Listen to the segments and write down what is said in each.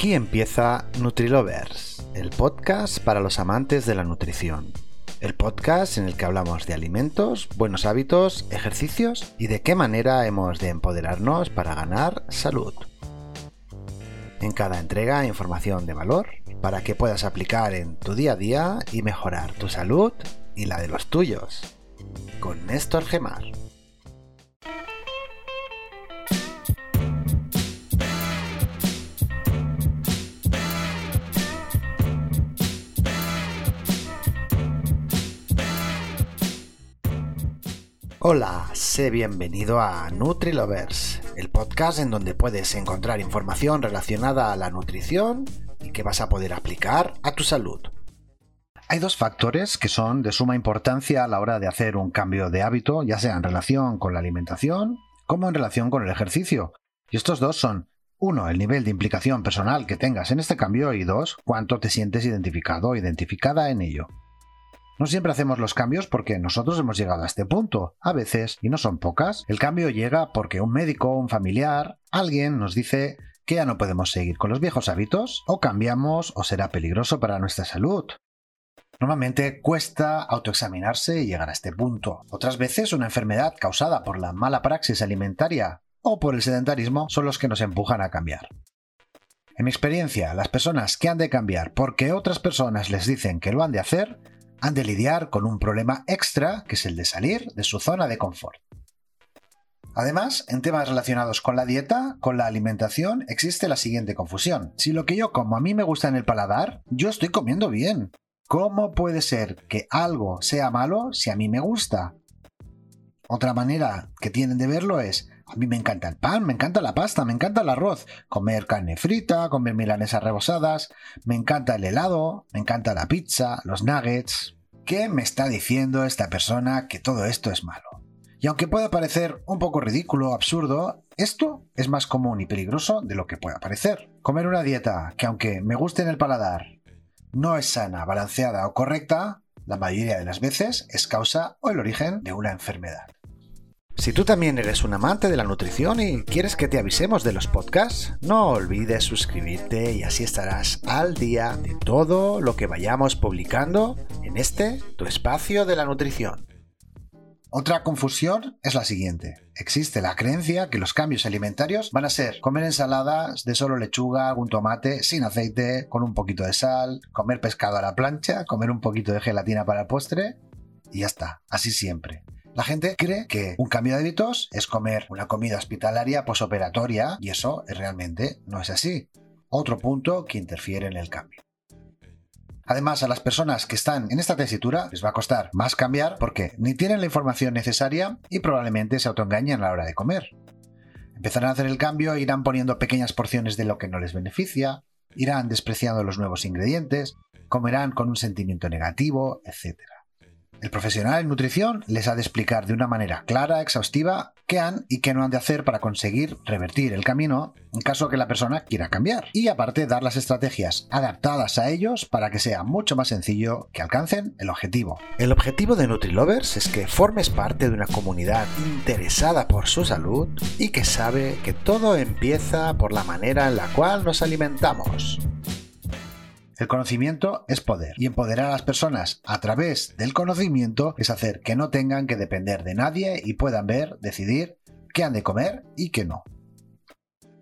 Aquí empieza NutriLovers, el podcast para los amantes de la nutrición. El podcast en el que hablamos de alimentos, buenos hábitos, ejercicios y de qué manera hemos de empoderarnos para ganar salud. En cada entrega información de valor para que puedas aplicar en tu día a día y mejorar tu salud y la de los tuyos. Con Néstor Gemar. Hola, sé bienvenido a NutriLovers, el podcast en donde puedes encontrar información relacionada a la nutrición y que vas a poder aplicar a tu salud. Hay dos factores que son de suma importancia a la hora de hacer un cambio de hábito, ya sea en relación con la alimentación como en relación con el ejercicio. Y estos dos son, uno, el nivel de implicación personal que tengas en este cambio y dos, cuánto te sientes identificado o identificada en ello. No siempre hacemos los cambios porque nosotros hemos llegado a este punto. A veces, y no son pocas, el cambio llega porque un médico, un familiar, alguien nos dice que ya no podemos seguir con los viejos hábitos, o cambiamos o será peligroso para nuestra salud. Normalmente cuesta autoexaminarse y llegar a este punto. Otras veces una enfermedad causada por la mala praxis alimentaria o por el sedentarismo son los que nos empujan a cambiar. En mi experiencia, las personas que han de cambiar porque otras personas les dicen que lo han de hacer han de lidiar con un problema extra que es el de salir de su zona de confort. Además, en temas relacionados con la dieta, con la alimentación, existe la siguiente confusión. Si lo que yo como a mí me gusta en el paladar, yo estoy comiendo bien. ¿Cómo puede ser que algo sea malo si a mí me gusta? Otra manera que tienen de verlo es, a mí me encanta el pan, me encanta la pasta, me encanta el arroz, comer carne frita, comer milanesas rebosadas, me encanta el helado, me encanta la pizza, los nuggets. ¿Qué me está diciendo esta persona que todo esto es malo? Y aunque pueda parecer un poco ridículo o absurdo, esto es más común y peligroso de lo que pueda parecer. Comer una dieta que aunque me guste en el paladar, no es sana, balanceada o correcta, la mayoría de las veces es causa o el origen de una enfermedad. Si tú también eres un amante de la nutrición y quieres que te avisemos de los podcasts, no olvides suscribirte y así estarás al día de todo lo que vayamos publicando en este, tu espacio de la nutrición. Otra confusión es la siguiente. Existe la creencia que los cambios alimentarios van a ser comer ensaladas de solo lechuga, un tomate, sin aceite, con un poquito de sal, comer pescado a la plancha, comer un poquito de gelatina para el postre y ya está, así siempre. La gente cree que un cambio de hábitos es comer una comida hospitalaria posoperatoria y eso realmente no es así. Otro punto que interfiere en el cambio. Además, a las personas que están en esta tesitura les va a costar más cambiar porque ni tienen la información necesaria y probablemente se autoengañan a la hora de comer. Empezarán a hacer el cambio irán poniendo pequeñas porciones de lo que no les beneficia, irán despreciando los nuevos ingredientes, comerán con un sentimiento negativo, etc. El profesional en nutrición les ha de explicar de una manera clara, exhaustiva, qué han y qué no han de hacer para conseguir revertir el camino en caso que la persona quiera cambiar. Y aparte dar las estrategias adaptadas a ellos para que sea mucho más sencillo que alcancen el objetivo. El objetivo de NutriLovers es que formes parte de una comunidad interesada por su salud y que sabe que todo empieza por la manera en la cual nos alimentamos. El conocimiento es poder y empoderar a las personas a través del conocimiento es hacer que no tengan que depender de nadie y puedan ver, decidir qué han de comer y qué no.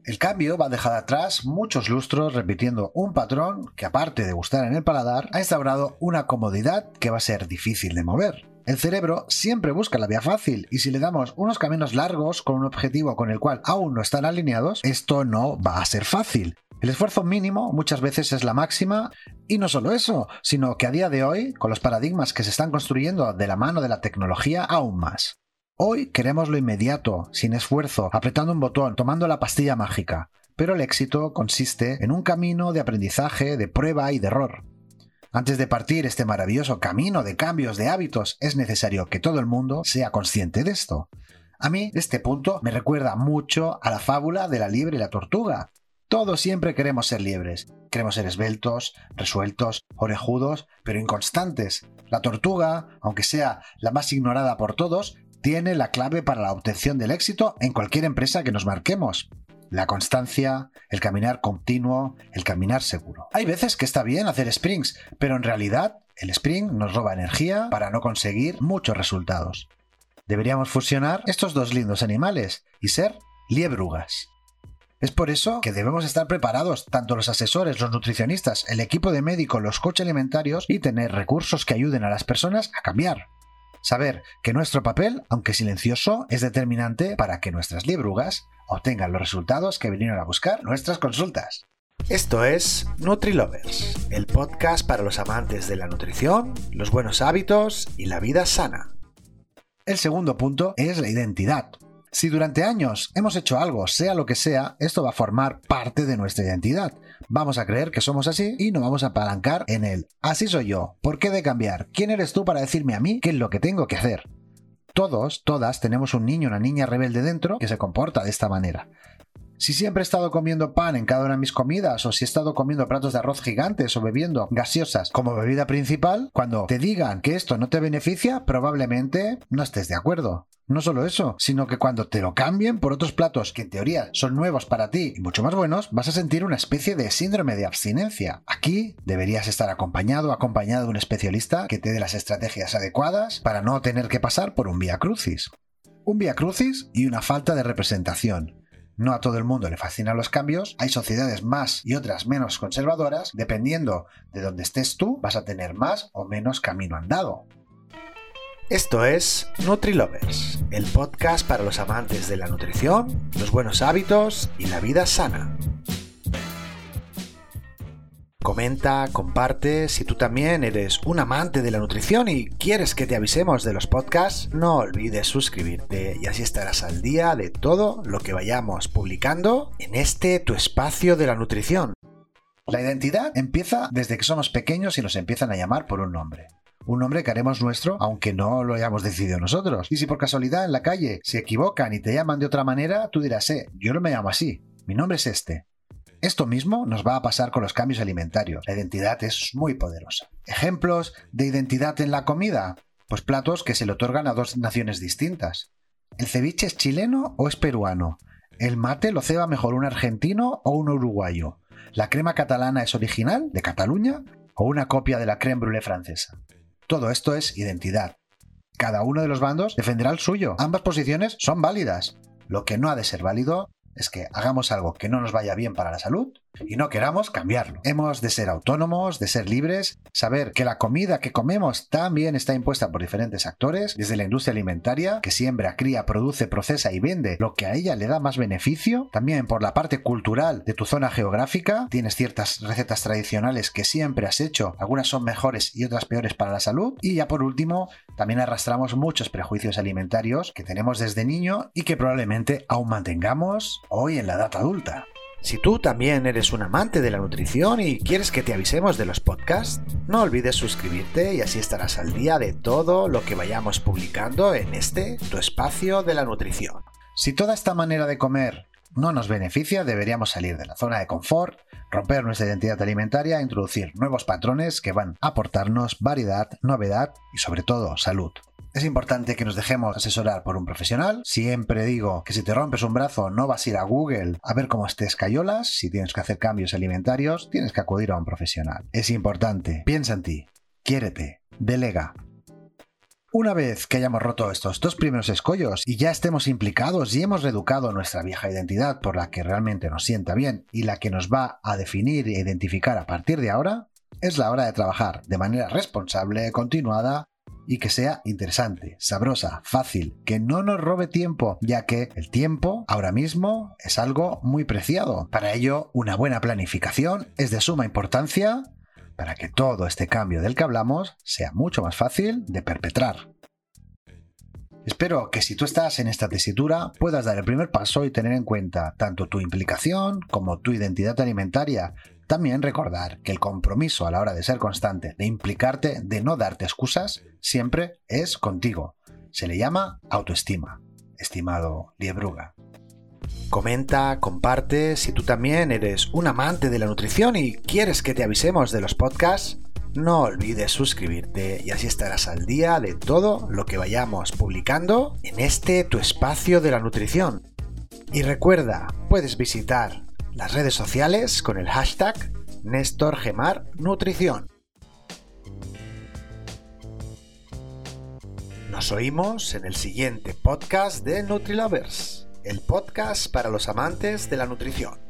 El cambio va a dejar atrás muchos lustros repitiendo un patrón que aparte de gustar en el paladar, ha instaurado una comodidad que va a ser difícil de mover. El cerebro siempre busca la vía fácil y si le damos unos caminos largos con un objetivo con el cual aún no están alineados, esto no va a ser fácil. El esfuerzo mínimo muchas veces es la máxima y no solo eso, sino que a día de hoy, con los paradigmas que se están construyendo de la mano de la tecnología, aún más. Hoy queremos lo inmediato, sin esfuerzo, apretando un botón, tomando la pastilla mágica, pero el éxito consiste en un camino de aprendizaje, de prueba y de error. Antes de partir este maravilloso camino de cambios de hábitos, es necesario que todo el mundo sea consciente de esto. A mí, este punto me recuerda mucho a la fábula de la liebre y la tortuga, todos siempre queremos ser liebres. Queremos ser esbeltos, resueltos, orejudos, pero inconstantes. La tortuga, aunque sea la más ignorada por todos, tiene la clave para la obtención del éxito en cualquier empresa que nos marquemos. la constancia, el caminar continuo, el caminar seguro. Hay veces que está bien hacer sprints, pero en realidad el sprint nos roba energía para no conseguir muchos resultados. Deberíamos fusionar estos dos lindos animales y ser liebrugas. Es por eso que debemos estar preparados, tanto los asesores, los nutricionistas, el equipo de médicos, los coches alimentarios y tener recursos que ayuden a las personas a cambiar. Saber que nuestro papel, aunque silencioso, es determinante para que nuestras liebrugas obtengan los resultados que vinieron a buscar nuestras consultas. Esto es NutriLovers, el podcast para los amantes de la nutrición, los buenos hábitos y la vida sana. El segundo punto es la identidad. Si durante años hemos hecho algo, sea lo que sea, esto va a formar parte de nuestra identidad. Vamos a creer que somos así y no vamos a apalancar en él. Así soy yo. ¿Por qué de cambiar? ¿Quién eres tú para decirme a mí qué es lo que tengo que hacer? Todos, todas tenemos un niño, una niña rebelde dentro que se comporta de esta manera. Si siempre he estado comiendo pan en cada una de mis comidas, o si he estado comiendo platos de arroz gigantes o bebiendo gaseosas como bebida principal, cuando te digan que esto no te beneficia, probablemente no estés de acuerdo. No solo eso, sino que cuando te lo cambien por otros platos que en teoría son nuevos para ti y mucho más buenos, vas a sentir una especie de síndrome de abstinencia. Aquí deberías estar acompañado acompañado de un especialista que te dé las estrategias adecuadas para no tener que pasar por un vía crucis. Un vía crucis y una falta de representación. No a todo el mundo le fascinan los cambios, hay sociedades más y otras menos conservadoras, dependiendo de donde estés tú, vas a tener más o menos camino andado. Esto es NutriLovers, el podcast para los amantes de la nutrición, los buenos hábitos y la vida sana. Comenta, comparte, si tú también eres un amante de la nutrición y quieres que te avisemos de los podcasts, no olvides suscribirte y así estarás al día de todo lo que vayamos publicando en este tu espacio de la nutrición. La identidad empieza desde que somos pequeños y nos empiezan a llamar por un nombre un nombre que haremos nuestro aunque no lo hayamos decidido nosotros. Y si por casualidad en la calle se equivocan y te llaman de otra manera, tú dirás, eh, yo no me llamo así, mi nombre es este. Esto mismo nos va a pasar con los cambios alimentarios. La identidad es muy poderosa. Ejemplos de identidad en la comida. Pues platos que se le otorgan a dos naciones distintas. ¿El ceviche es chileno o es peruano? ¿El mate lo ceba mejor un argentino o un uruguayo? ¿La crema catalana es original, de Cataluña, o una copia de la creme brûlée francesa? Todo esto es identidad. Cada uno de los bandos defenderá el suyo. Ambas posiciones son válidas. Lo que no ha de ser válido es que hagamos algo que no nos vaya bien para la salud y no queramos cambiarlo. Hemos de ser autónomos, de ser libres, saber que la comida que comemos también está impuesta por diferentes actores, desde la industria alimentaria, que siembra, cría, produce, procesa y vende lo que a ella le da más beneficio, también por la parte cultural de tu zona geográfica, tienes ciertas recetas tradicionales que siempre has hecho, algunas son mejores y otras peores para la salud, y ya por último, también arrastramos muchos prejuicios alimentarios que tenemos desde niño y que probablemente aún mantengamos hoy en la edad adulta. Si tú también eres un amante de la nutrición y quieres que te avisemos de los podcasts, no olvides suscribirte y así estarás al día de todo lo que vayamos publicando en este, tu espacio de la nutrición. Si toda esta manera de comer no nos beneficia, deberíamos salir de la zona de confort, romper nuestra identidad alimentaria e introducir nuevos patrones que van a aportarnos variedad, novedad y sobre todo salud. Es importante que nos dejemos asesorar por un profesional. Siempre digo que si te rompes un brazo no vas a ir a Google a ver cómo estés cayolas. Si tienes que hacer cambios alimentarios, tienes que acudir a un profesional. Es importante. Piensa en ti. Quiérete. Delega. Una vez que hayamos roto estos dos primeros escollos y ya estemos implicados y hemos reeducado nuestra vieja identidad por la que realmente nos sienta bien y la que nos va a definir e identificar a partir de ahora, es la hora de trabajar de manera responsable, continuada y que sea interesante, sabrosa, fácil, que no nos robe tiempo, ya que el tiempo ahora mismo es algo muy preciado. Para ello, una buena planificación es de suma importancia para que todo este cambio del que hablamos sea mucho más fácil de perpetrar. Espero que si tú estás en esta tesitura puedas dar el primer paso y tener en cuenta tanto tu implicación como tu identidad alimentaria también recordar que el compromiso a la hora de ser constante, de implicarte, de no darte excusas, siempre es contigo. Se le llama autoestima, estimado Liebruga. Comenta, comparte, si tú también eres un amante de la nutrición y quieres que te avisemos de los podcasts, no olvides suscribirte y así estarás al día de todo lo que vayamos publicando en este tu espacio de la nutrición. Y recuerda, puedes visitar las redes sociales con el hashtag NéstorGemarNutrición. Nos oímos en el siguiente podcast de NutriLovers, el podcast para los amantes de la nutrición.